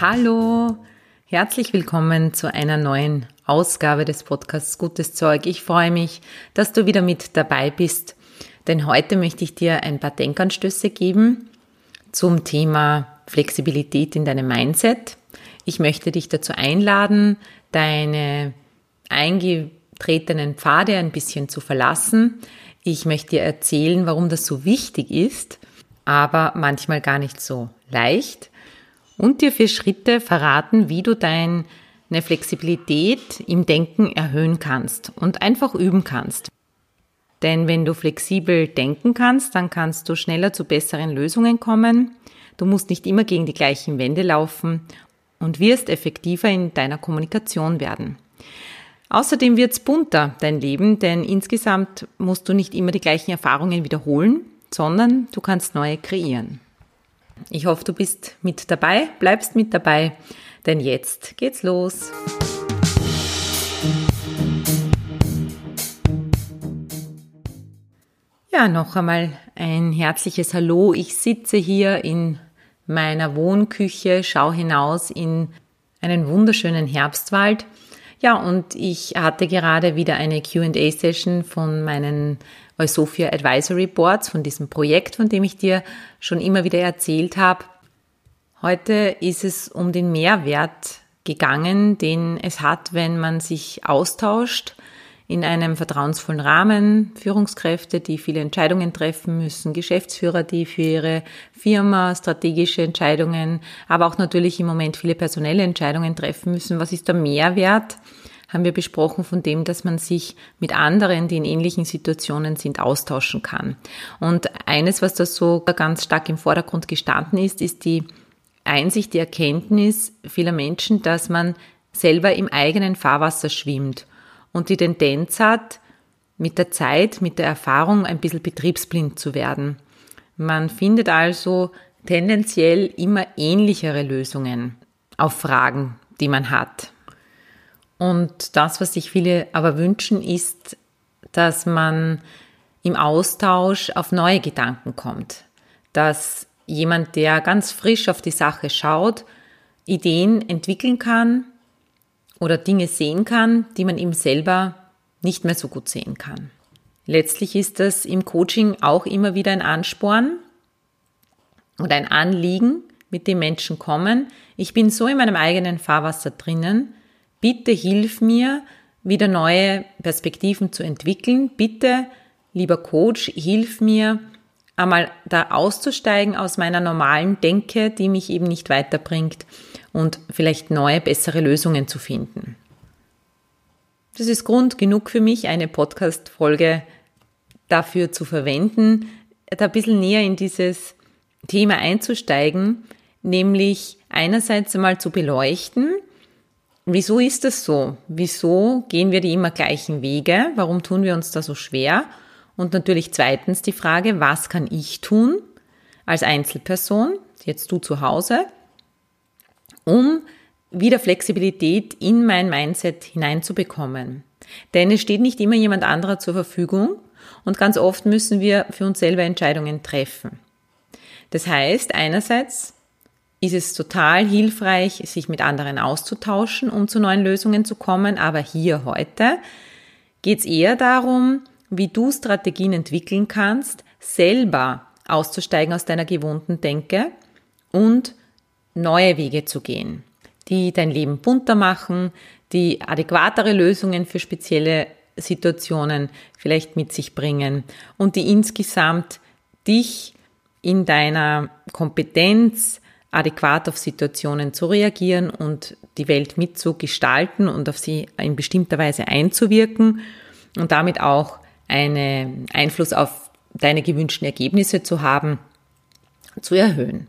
Hallo, herzlich willkommen zu einer neuen Ausgabe des Podcasts Gutes Zeug. Ich freue mich, dass du wieder mit dabei bist, denn heute möchte ich dir ein paar Denkanstöße geben zum Thema Flexibilität in deinem Mindset. Ich möchte dich dazu einladen, deine eingetretenen Pfade ein bisschen zu verlassen. Ich möchte dir erzählen, warum das so wichtig ist, aber manchmal gar nicht so leicht und dir vier Schritte verraten, wie du deine Flexibilität im Denken erhöhen kannst und einfach üben kannst. Denn wenn du flexibel denken kannst, dann kannst du schneller zu besseren Lösungen kommen. Du musst nicht immer gegen die gleichen Wände laufen und wirst effektiver in deiner Kommunikation werden. Außerdem wird's bunter, dein Leben, denn insgesamt musst du nicht immer die gleichen Erfahrungen wiederholen, sondern du kannst neue kreieren. Ich hoffe, du bist mit dabei, bleibst mit dabei, denn jetzt geht's los. Ja, noch einmal ein herzliches Hallo. Ich sitze hier in meiner Wohnküche, schaue hinaus in einen wunderschönen Herbstwald. Ja, und ich hatte gerade wieder eine QA-Session von meinen Eusofia Advisory Boards, von diesem Projekt, von dem ich dir schon immer wieder erzählt habe. Heute ist es um den Mehrwert gegangen, den es hat, wenn man sich austauscht in einem vertrauensvollen Rahmen, Führungskräfte, die viele Entscheidungen treffen müssen, Geschäftsführer, die für ihre Firma strategische Entscheidungen, aber auch natürlich im Moment viele personelle Entscheidungen treffen müssen. Was ist der Mehrwert? haben wir besprochen von dem, dass man sich mit anderen, die in ähnlichen Situationen sind, austauschen kann. Und eines, was da so ganz stark im Vordergrund gestanden ist, ist die Einsicht, die Erkenntnis vieler Menschen, dass man selber im eigenen Fahrwasser schwimmt und die Tendenz hat, mit der Zeit, mit der Erfahrung ein bisschen betriebsblind zu werden. Man findet also tendenziell immer ähnlichere Lösungen auf Fragen, die man hat. Und das, was sich viele aber wünschen, ist, dass man im Austausch auf neue Gedanken kommt. Dass jemand, der ganz frisch auf die Sache schaut, Ideen entwickeln kann oder Dinge sehen kann, die man ihm selber nicht mehr so gut sehen kann. Letztlich ist das im Coaching auch immer wieder ein Ansporn und ein Anliegen, mit dem Menschen kommen. Ich bin so in meinem eigenen Fahrwasser drinnen, Bitte hilf mir, wieder neue Perspektiven zu entwickeln. Bitte, lieber Coach, hilf mir, einmal da auszusteigen aus meiner normalen Denke, die mich eben nicht weiterbringt und vielleicht neue, bessere Lösungen zu finden. Das ist Grund genug für mich, eine Podcast-Folge dafür zu verwenden, da ein bisschen näher in dieses Thema einzusteigen, nämlich einerseits einmal zu beleuchten, Wieso ist das so? Wieso gehen wir die immer gleichen Wege? Warum tun wir uns da so schwer? Und natürlich zweitens die Frage, was kann ich tun als Einzelperson, jetzt du zu Hause, um wieder Flexibilität in mein Mindset hineinzubekommen? Denn es steht nicht immer jemand anderer zur Verfügung und ganz oft müssen wir für uns selber Entscheidungen treffen. Das heißt, einerseits ist es total hilfreich, sich mit anderen auszutauschen, um zu neuen Lösungen zu kommen. Aber hier heute geht es eher darum, wie du Strategien entwickeln kannst, selber auszusteigen aus deiner gewohnten Denke und neue Wege zu gehen, die dein Leben bunter machen, die adäquatere Lösungen für spezielle Situationen vielleicht mit sich bringen und die insgesamt dich in deiner Kompetenz, adäquat auf Situationen zu reagieren und die Welt mitzugestalten und auf sie in bestimmter Weise einzuwirken und damit auch einen Einfluss auf deine gewünschten Ergebnisse zu haben, zu erhöhen.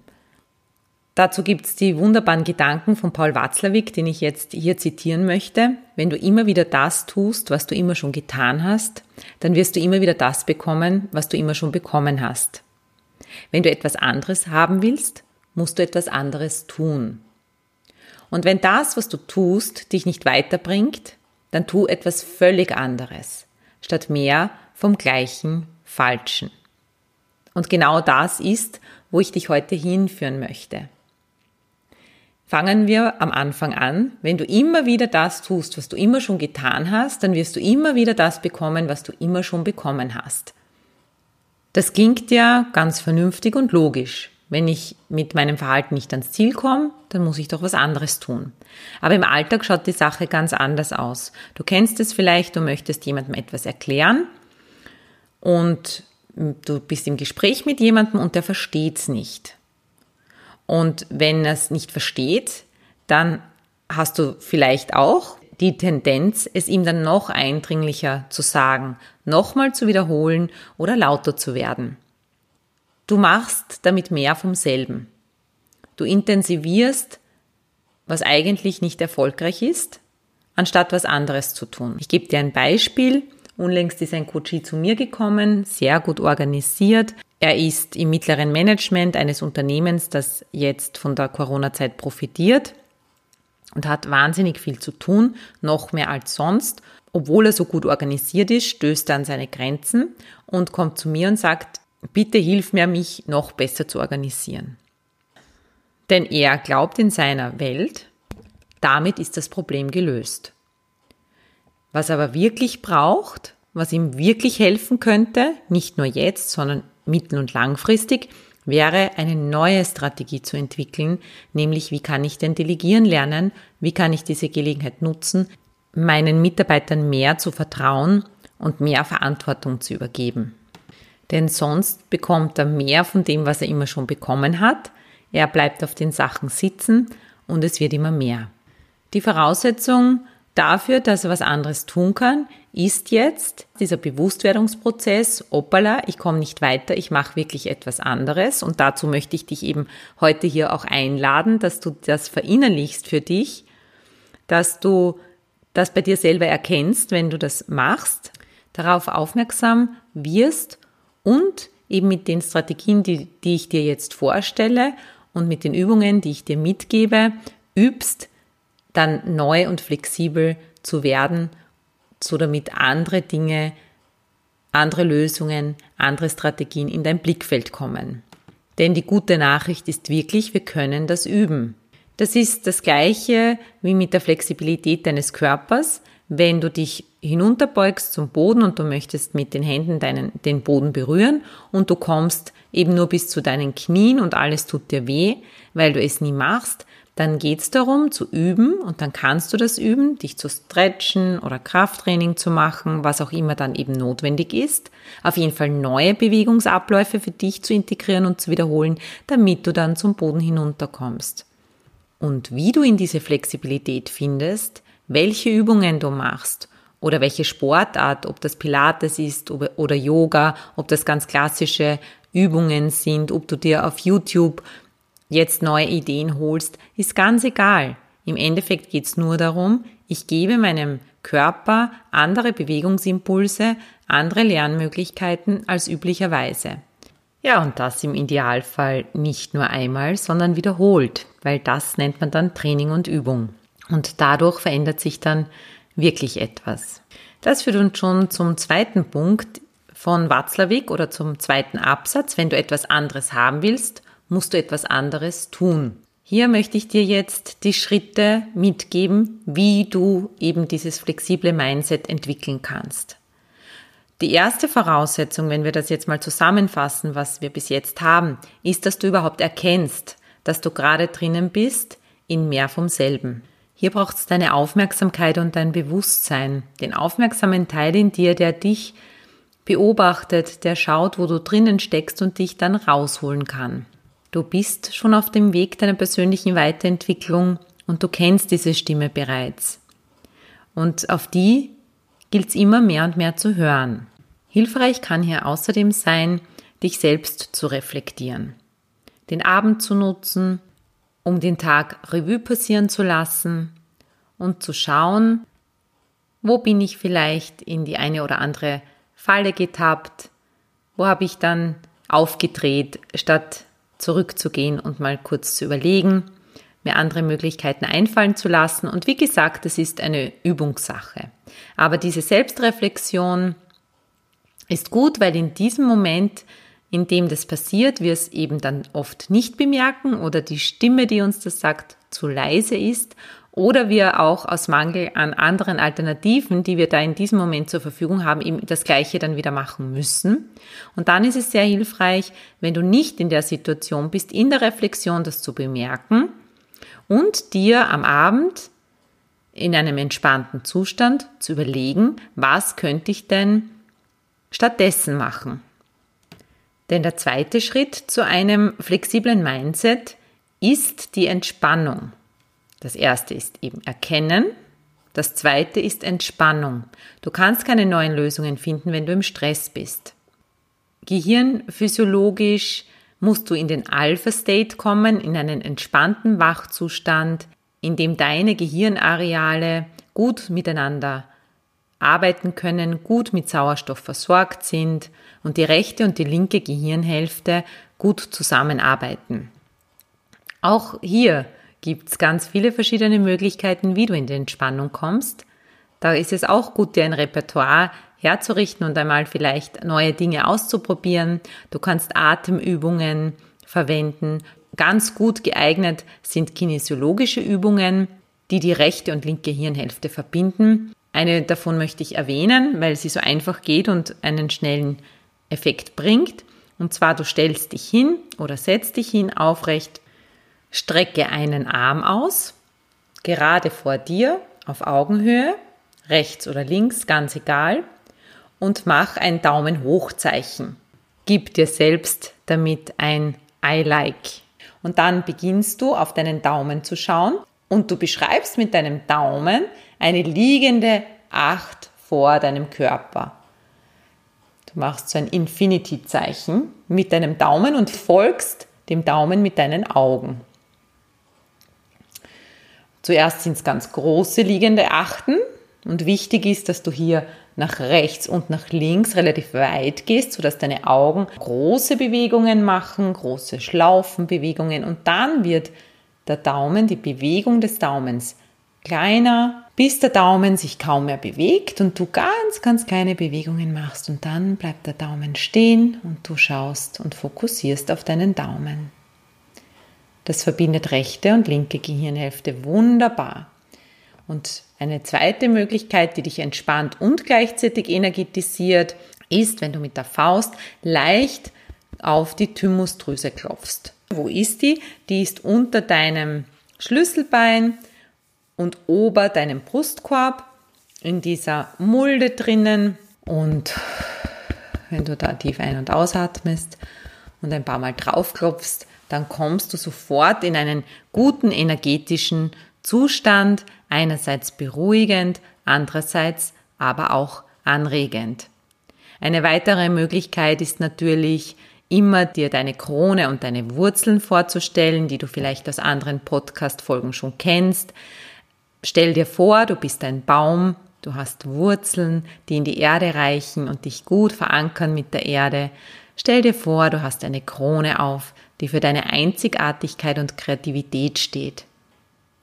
Dazu gibt's die wunderbaren Gedanken von Paul Watzlawick, den ich jetzt hier zitieren möchte. Wenn du immer wieder das tust, was du immer schon getan hast, dann wirst du immer wieder das bekommen, was du immer schon bekommen hast. Wenn du etwas anderes haben willst, musst du etwas anderes tun. Und wenn das, was du tust, dich nicht weiterbringt, dann tu etwas völlig anderes, statt mehr vom gleichen Falschen. Und genau das ist, wo ich dich heute hinführen möchte. Fangen wir am Anfang an. Wenn du immer wieder das tust, was du immer schon getan hast, dann wirst du immer wieder das bekommen, was du immer schon bekommen hast. Das klingt ja ganz vernünftig und logisch. Wenn ich mit meinem Verhalten nicht ans Ziel komme, dann muss ich doch was anderes tun. Aber im Alltag schaut die Sache ganz anders aus. Du kennst es vielleicht, du möchtest jemandem etwas erklären und du bist im Gespräch mit jemandem und der versteht es nicht. Und wenn er es nicht versteht, dann hast du vielleicht auch die Tendenz, es ihm dann noch eindringlicher zu sagen, nochmal zu wiederholen oder lauter zu werden. Du machst damit mehr vom selben. Du intensivierst, was eigentlich nicht erfolgreich ist, anstatt was anderes zu tun. Ich gebe dir ein Beispiel. Unlängst ist ein Coachie zu mir gekommen, sehr gut organisiert. Er ist im mittleren Management eines Unternehmens, das jetzt von der Corona-Zeit profitiert und hat wahnsinnig viel zu tun, noch mehr als sonst. Obwohl er so gut organisiert ist, stößt er an seine Grenzen und kommt zu mir und sagt, bitte hilf mir, mich noch besser zu organisieren. Denn er glaubt in seiner Welt, damit ist das Problem gelöst. Was aber wirklich braucht, was ihm wirklich helfen könnte, nicht nur jetzt, sondern mittel- und langfristig, wäre eine neue Strategie zu entwickeln, nämlich wie kann ich denn delegieren lernen, wie kann ich diese Gelegenheit nutzen, meinen Mitarbeitern mehr zu vertrauen und mehr Verantwortung zu übergeben. Denn sonst bekommt er mehr von dem, was er immer schon bekommen hat. Er bleibt auf den Sachen sitzen und es wird immer mehr. Die Voraussetzung dafür, dass er was anderes tun kann, ist jetzt dieser Bewusstwerdungsprozess, opala, ich komme nicht weiter, ich mache wirklich etwas anderes. Und dazu möchte ich dich eben heute hier auch einladen, dass du das verinnerlichst für dich, dass du das bei dir selber erkennst, wenn du das machst, darauf aufmerksam wirst und eben mit den Strategien, die, die ich dir jetzt vorstelle und mit den Übungen, die ich dir mitgebe, übst, dann neu und flexibel zu werden, so damit andere Dinge, andere Lösungen, andere Strategien in dein Blickfeld kommen. Denn die gute Nachricht ist wirklich, wir können das üben. Das ist das gleiche wie mit der Flexibilität deines Körpers. Wenn du dich hinunterbeugst zum Boden und du möchtest mit den Händen deinen, den Boden berühren und du kommst eben nur bis zu deinen Knien und alles tut dir weh, weil du es nie machst, dann geht es darum zu üben und dann kannst du das üben, dich zu stretchen oder Krafttraining zu machen, was auch immer dann eben notwendig ist. Auf jeden Fall neue Bewegungsabläufe für dich zu integrieren und zu wiederholen, damit du dann zum Boden hinunterkommst. Und wie du in diese Flexibilität findest, welche Übungen du machst oder welche Sportart, ob das Pilates ist oder Yoga, ob das ganz klassische Übungen sind, ob du dir auf YouTube jetzt neue Ideen holst, ist ganz egal. Im Endeffekt geht es nur darum, ich gebe meinem Körper andere Bewegungsimpulse, andere Lernmöglichkeiten als üblicherweise. Ja, und das im Idealfall nicht nur einmal, sondern wiederholt, weil das nennt man dann Training und Übung. Und dadurch verändert sich dann wirklich etwas. Das führt uns schon zum zweiten Punkt von Watzlawick oder zum zweiten Absatz. Wenn du etwas anderes haben willst, musst du etwas anderes tun. Hier möchte ich dir jetzt die Schritte mitgeben, wie du eben dieses flexible Mindset entwickeln kannst. Die erste Voraussetzung, wenn wir das jetzt mal zusammenfassen, was wir bis jetzt haben, ist, dass du überhaupt erkennst, dass du gerade drinnen bist in mehr vom selben. Hier braucht es deine Aufmerksamkeit und dein Bewusstsein, den aufmerksamen Teil in dir, der dich beobachtet, der schaut, wo du drinnen steckst und dich dann rausholen kann. Du bist schon auf dem Weg deiner persönlichen Weiterentwicklung und du kennst diese Stimme bereits. Und auf die gilt es immer mehr und mehr zu hören. Hilfreich kann hier außerdem sein, dich selbst zu reflektieren, den Abend zu nutzen, um den Tag Revue passieren zu lassen und zu schauen, wo bin ich vielleicht in die eine oder andere Falle getappt, wo habe ich dann aufgedreht, statt zurückzugehen und mal kurz zu überlegen, mir andere Möglichkeiten einfallen zu lassen. Und wie gesagt, es ist eine Übungssache. Aber diese Selbstreflexion ist gut, weil in diesem Moment, in dem das passiert, wir es eben dann oft nicht bemerken oder die Stimme, die uns das sagt, zu leise ist oder wir auch aus Mangel an anderen Alternativen, die wir da in diesem Moment zur Verfügung haben, eben das Gleiche dann wieder machen müssen. Und dann ist es sehr hilfreich, wenn du nicht in der Situation bist, in der Reflexion das zu bemerken und dir am Abend in einem entspannten Zustand zu überlegen, was könnte ich denn stattdessen machen. Denn der zweite Schritt zu einem flexiblen Mindset ist die Entspannung. Das erste ist eben Erkennen. Das zweite ist Entspannung. Du kannst keine neuen Lösungen finden, wenn du im Stress bist. Gehirnphysiologisch musst du in den Alpha-State kommen, in einen entspannten Wachzustand, in dem deine Gehirnareale gut miteinander arbeiten können, gut mit Sauerstoff versorgt sind und die rechte und die linke Gehirnhälfte gut zusammenarbeiten. Auch hier gibt es ganz viele verschiedene Möglichkeiten, wie du in die Entspannung kommst. Da ist es auch gut, dir ein Repertoire herzurichten und einmal vielleicht neue Dinge auszuprobieren. Du kannst Atemübungen verwenden. Ganz gut geeignet sind kinesiologische Übungen, die die rechte und linke Hirnhälfte verbinden. Eine davon möchte ich erwähnen, weil sie so einfach geht und einen schnellen Effekt bringt. Und zwar, du stellst dich hin oder setzt dich hin aufrecht, strecke einen Arm aus, gerade vor dir, auf Augenhöhe, rechts oder links, ganz egal, und mach ein Daumen hoch Zeichen. Gib dir selbst damit ein I like. Und dann beginnst du auf deinen Daumen zu schauen und du beschreibst mit deinem Daumen eine liegende Acht vor deinem Körper. Du machst so ein Infinity-Zeichen mit deinem Daumen und folgst dem Daumen mit deinen Augen. Zuerst sind es ganz große liegende Achten. Und wichtig ist, dass du hier nach rechts und nach links relativ weit gehst, sodass deine Augen große Bewegungen machen, große Schlaufenbewegungen. Und dann wird der Daumen, die Bewegung des Daumens kleiner, bis der Daumen sich kaum mehr bewegt und du ganz, ganz kleine Bewegungen machst. Und dann bleibt der Daumen stehen und du schaust und fokussierst auf deinen Daumen. Das verbindet rechte und linke Gehirnhälfte wunderbar. Und eine zweite Möglichkeit, die dich entspannt und gleichzeitig energetisiert, ist, wenn du mit der Faust leicht auf die Thymusdrüse klopfst. Wo ist die? Die ist unter deinem Schlüsselbein und ober deinem Brustkorb in dieser Mulde drinnen. Und wenn du da tief ein- und ausatmest und ein paar Mal draufklopfst, dann kommst du sofort in einen guten energetischen Zustand, einerseits beruhigend, andererseits aber auch anregend. Eine weitere Möglichkeit ist natürlich, immer dir deine Krone und deine Wurzeln vorzustellen, die du vielleicht aus anderen Podcast-Folgen schon kennst. Stell dir vor, du bist ein Baum, du hast Wurzeln, die in die Erde reichen und dich gut verankern mit der Erde. Stell dir vor, du hast eine Krone auf, die für deine Einzigartigkeit und Kreativität steht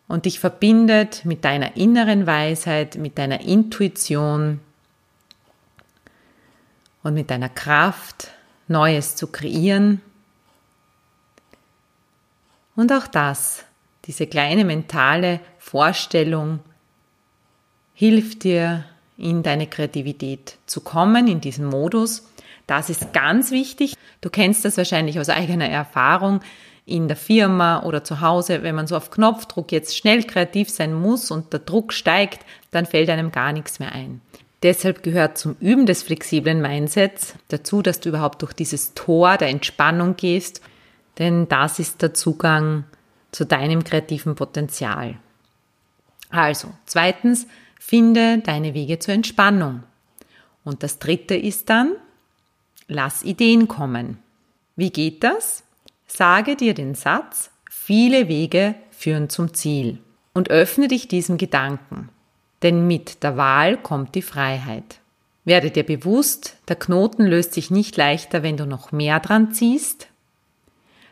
und dich verbindet mit deiner inneren Weisheit, mit deiner Intuition und mit deiner Kraft, Neues zu kreieren. Und auch das, diese kleine mentale Vorstellung, hilft dir, in deine Kreativität zu kommen, in diesen Modus. Das ist ganz wichtig. Du kennst das wahrscheinlich aus eigener Erfahrung in der Firma oder zu Hause, wenn man so auf Knopfdruck jetzt schnell kreativ sein muss und der Druck steigt, dann fällt einem gar nichts mehr ein. Deshalb gehört zum Üben des flexiblen Mindsets dazu, dass du überhaupt durch dieses Tor der Entspannung gehst, denn das ist der Zugang zu deinem kreativen Potenzial. Also, zweitens, finde deine Wege zur Entspannung. Und das dritte ist dann, lass Ideen kommen. Wie geht das? Sage dir den Satz, viele Wege führen zum Ziel. Und öffne dich diesem Gedanken. Denn mit der Wahl kommt die Freiheit. Werde dir bewusst, der Knoten löst sich nicht leichter, wenn du noch mehr dran ziehst,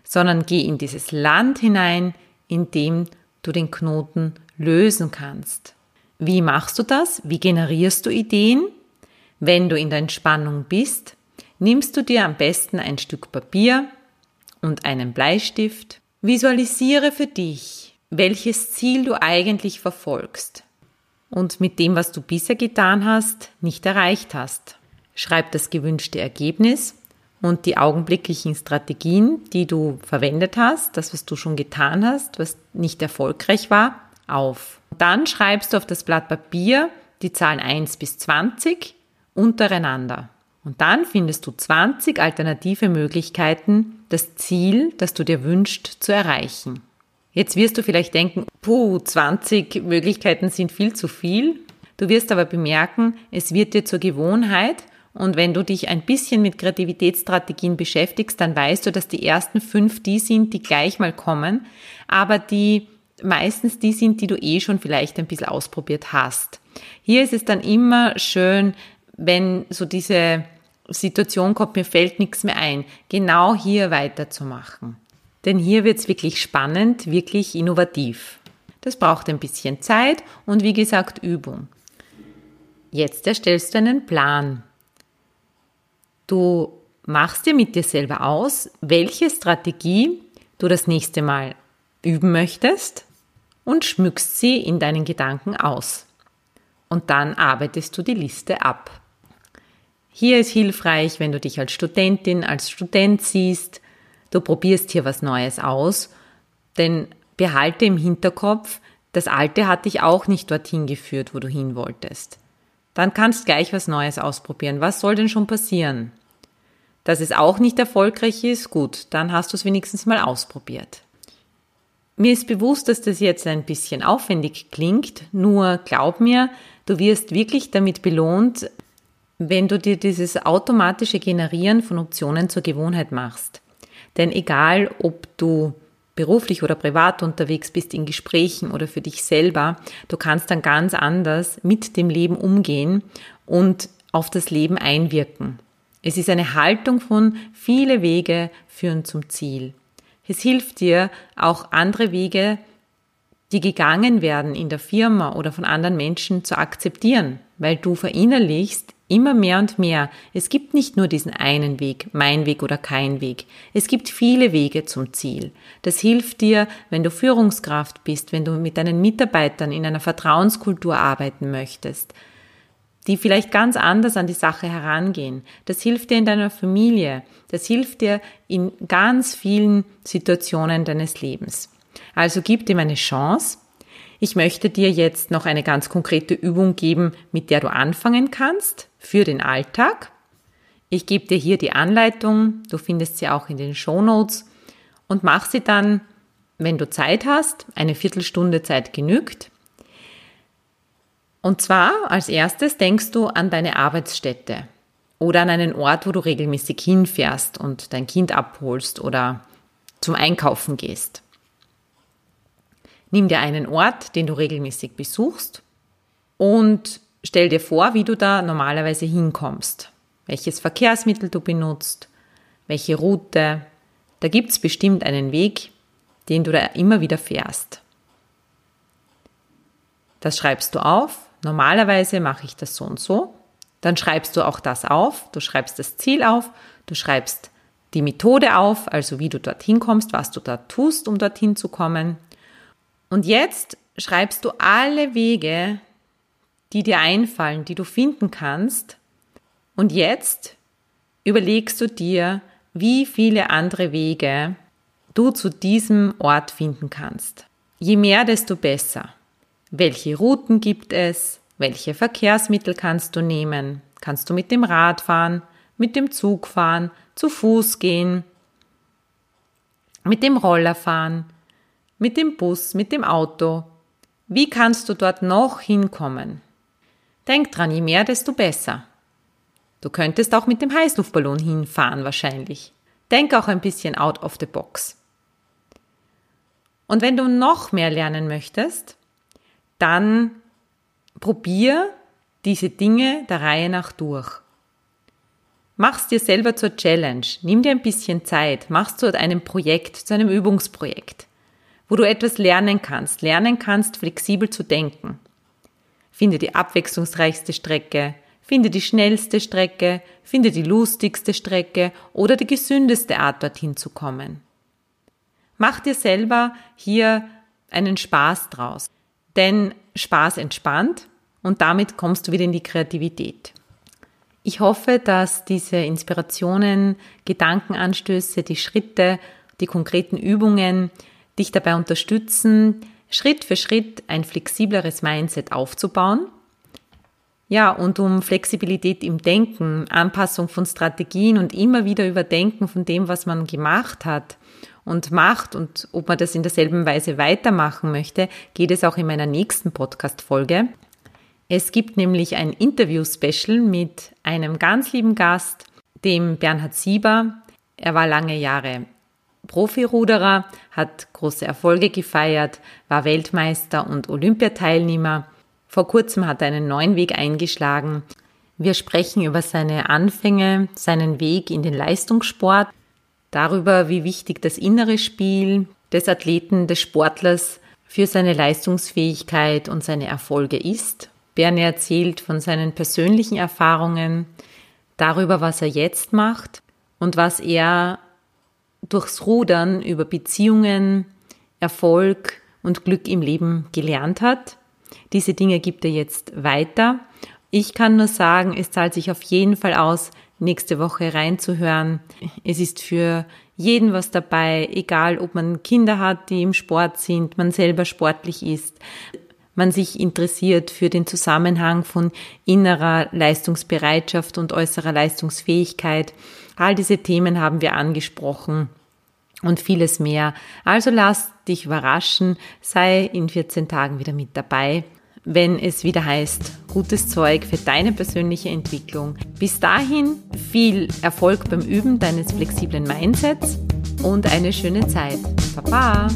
sondern geh in dieses Land hinein, in dem du den Knoten lösen kannst. Wie machst du das? Wie generierst du Ideen? Wenn du in der Entspannung bist, nimmst du dir am besten ein Stück Papier und einen Bleistift. Visualisiere für dich, welches Ziel du eigentlich verfolgst und mit dem, was du bisher getan hast, nicht erreicht hast. Schreib das gewünschte Ergebnis und die augenblicklichen Strategien, die du verwendet hast, das, was du schon getan hast, was nicht erfolgreich war, auf. Dann schreibst du auf das Blatt Papier die Zahlen 1 bis 20 untereinander. Und dann findest du 20 alternative Möglichkeiten, das Ziel, das du dir wünschst, zu erreichen. Jetzt wirst du vielleicht denken, puh, 20 Möglichkeiten sind viel zu viel. Du wirst aber bemerken, es wird dir zur Gewohnheit und wenn du dich ein bisschen mit Kreativitätsstrategien beschäftigst, dann weißt du, dass die ersten fünf die sind, die gleich mal kommen, aber die meistens die sind, die du eh schon vielleicht ein bisschen ausprobiert hast. Hier ist es dann immer schön, wenn so diese Situation kommt, mir fällt nichts mehr ein, genau hier weiterzumachen. Denn hier wird es wirklich spannend, wirklich innovativ. Das braucht ein bisschen Zeit und wie gesagt Übung. Jetzt erstellst du einen Plan. Du machst dir mit dir selber aus, welche Strategie du das nächste Mal üben möchtest und schmückst sie in deinen Gedanken aus. Und dann arbeitest du die Liste ab. Hier ist hilfreich, wenn du dich als Studentin, als Student siehst, du probierst hier was Neues aus, denn behalte im Hinterkopf, das Alte hat dich auch nicht dorthin geführt, wo du hin wolltest. Dann kannst gleich was Neues ausprobieren. Was soll denn schon passieren? Dass es auch nicht erfolgreich ist, gut, dann hast du es wenigstens mal ausprobiert. Mir ist bewusst, dass das jetzt ein bisschen aufwendig klingt, nur glaub mir, du wirst wirklich damit belohnt, wenn du dir dieses automatische Generieren von Optionen zur Gewohnheit machst. Denn egal, ob du beruflich oder privat unterwegs bist, in Gesprächen oder für dich selber, du kannst dann ganz anders mit dem Leben umgehen und auf das Leben einwirken. Es ist eine Haltung von viele Wege führen zum Ziel. Es hilft dir auch andere Wege, die gegangen werden in der Firma oder von anderen Menschen zu akzeptieren, weil du verinnerlichst, Immer mehr und mehr. Es gibt nicht nur diesen einen Weg, mein Weg oder kein Weg. Es gibt viele Wege zum Ziel. Das hilft dir, wenn du Führungskraft bist, wenn du mit deinen Mitarbeitern in einer Vertrauenskultur arbeiten möchtest, die vielleicht ganz anders an die Sache herangehen. Das hilft dir in deiner Familie. Das hilft dir in ganz vielen Situationen deines Lebens. Also gib dem eine Chance ich möchte dir jetzt noch eine ganz konkrete Übung geben, mit der du anfangen kannst für den Alltag. Ich gebe dir hier die Anleitung, du findest sie auch in den Show Notes und mach sie dann, wenn du Zeit hast, eine Viertelstunde Zeit genügt. Und zwar als erstes denkst du an deine Arbeitsstätte oder an einen Ort, wo du regelmäßig hinfährst und dein Kind abholst oder zum Einkaufen gehst. Nimm dir einen Ort, den du regelmäßig besuchst und stell dir vor, wie du da normalerweise hinkommst. Welches Verkehrsmittel du benutzt, welche Route. Da gibt es bestimmt einen Weg, den du da immer wieder fährst. Das schreibst du auf. Normalerweise mache ich das so und so. Dann schreibst du auch das auf. Du schreibst das Ziel auf. Du schreibst die Methode auf, also wie du dorthin kommst, was du da tust, um dorthin zu kommen. Und jetzt schreibst du alle Wege, die dir einfallen, die du finden kannst. Und jetzt überlegst du dir, wie viele andere Wege du zu diesem Ort finden kannst. Je mehr, desto besser. Welche Routen gibt es? Welche Verkehrsmittel kannst du nehmen? Kannst du mit dem Rad fahren, mit dem Zug fahren, zu Fuß gehen, mit dem Roller fahren? mit dem Bus, mit dem Auto. Wie kannst du dort noch hinkommen? Denk dran, je mehr, desto besser. Du könntest auch mit dem Heißluftballon hinfahren wahrscheinlich. Denk auch ein bisschen out of the box. Und wenn du noch mehr lernen möchtest, dann probier diese Dinge der Reihe nach durch. Mach's dir selber zur Challenge. Nimm dir ein bisschen Zeit. Mach's zu einem Projekt, zu einem Übungsprojekt, wo du etwas lernen kannst. Lernen kannst, flexibel zu denken. Finde die abwechslungsreichste Strecke. Finde die schnellste Strecke. Finde die lustigste Strecke oder die gesündeste Art, dorthin zu kommen. Mach dir selber hier einen Spaß draus. Denn Spaß entspannt und damit kommst du wieder in die Kreativität. Ich hoffe, dass diese Inspirationen, Gedankenanstöße, die Schritte, die konkreten Übungen dich dabei unterstützen, Schritt für Schritt ein flexibleres Mindset aufzubauen. Ja, und um Flexibilität im Denken, Anpassung von Strategien und immer wieder Überdenken von dem, was man gemacht hat und macht und ob man das in derselben Weise weitermachen möchte, geht es auch in meiner nächsten Podcast-Folge. Es gibt nämlich ein Interview-Special mit einem ganz lieben Gast, dem Bernhard Sieber. Er war lange Jahre Profiruderer, hat große Erfolge gefeiert, war Weltmeister und Olympiateilnehmer. Vor kurzem hat er einen neuen Weg eingeschlagen. Wir sprechen über seine Anfänge, seinen Weg in den Leistungssport, darüber, wie wichtig das innere Spiel des Athleten, des Sportlers für seine Leistungsfähigkeit und seine Erfolge ist Berne erzählt von seinen persönlichen Erfahrungen, darüber, was er jetzt macht und was er durchs Rudern über Beziehungen, Erfolg und Glück im Leben gelernt hat. Diese Dinge gibt er jetzt weiter. Ich kann nur sagen, es zahlt sich auf jeden Fall aus, nächste Woche reinzuhören. Es ist für jeden was dabei, egal ob man Kinder hat, die im Sport sind, man selber sportlich ist man sich interessiert für den Zusammenhang von innerer Leistungsbereitschaft und äußerer Leistungsfähigkeit. All diese Themen haben wir angesprochen und vieles mehr. Also lass dich überraschen, sei in 14 Tagen wieder mit dabei, wenn es wieder heißt, gutes Zeug für deine persönliche Entwicklung. Bis dahin viel Erfolg beim Üben deines flexiblen Mindsets und eine schöne Zeit. Baba!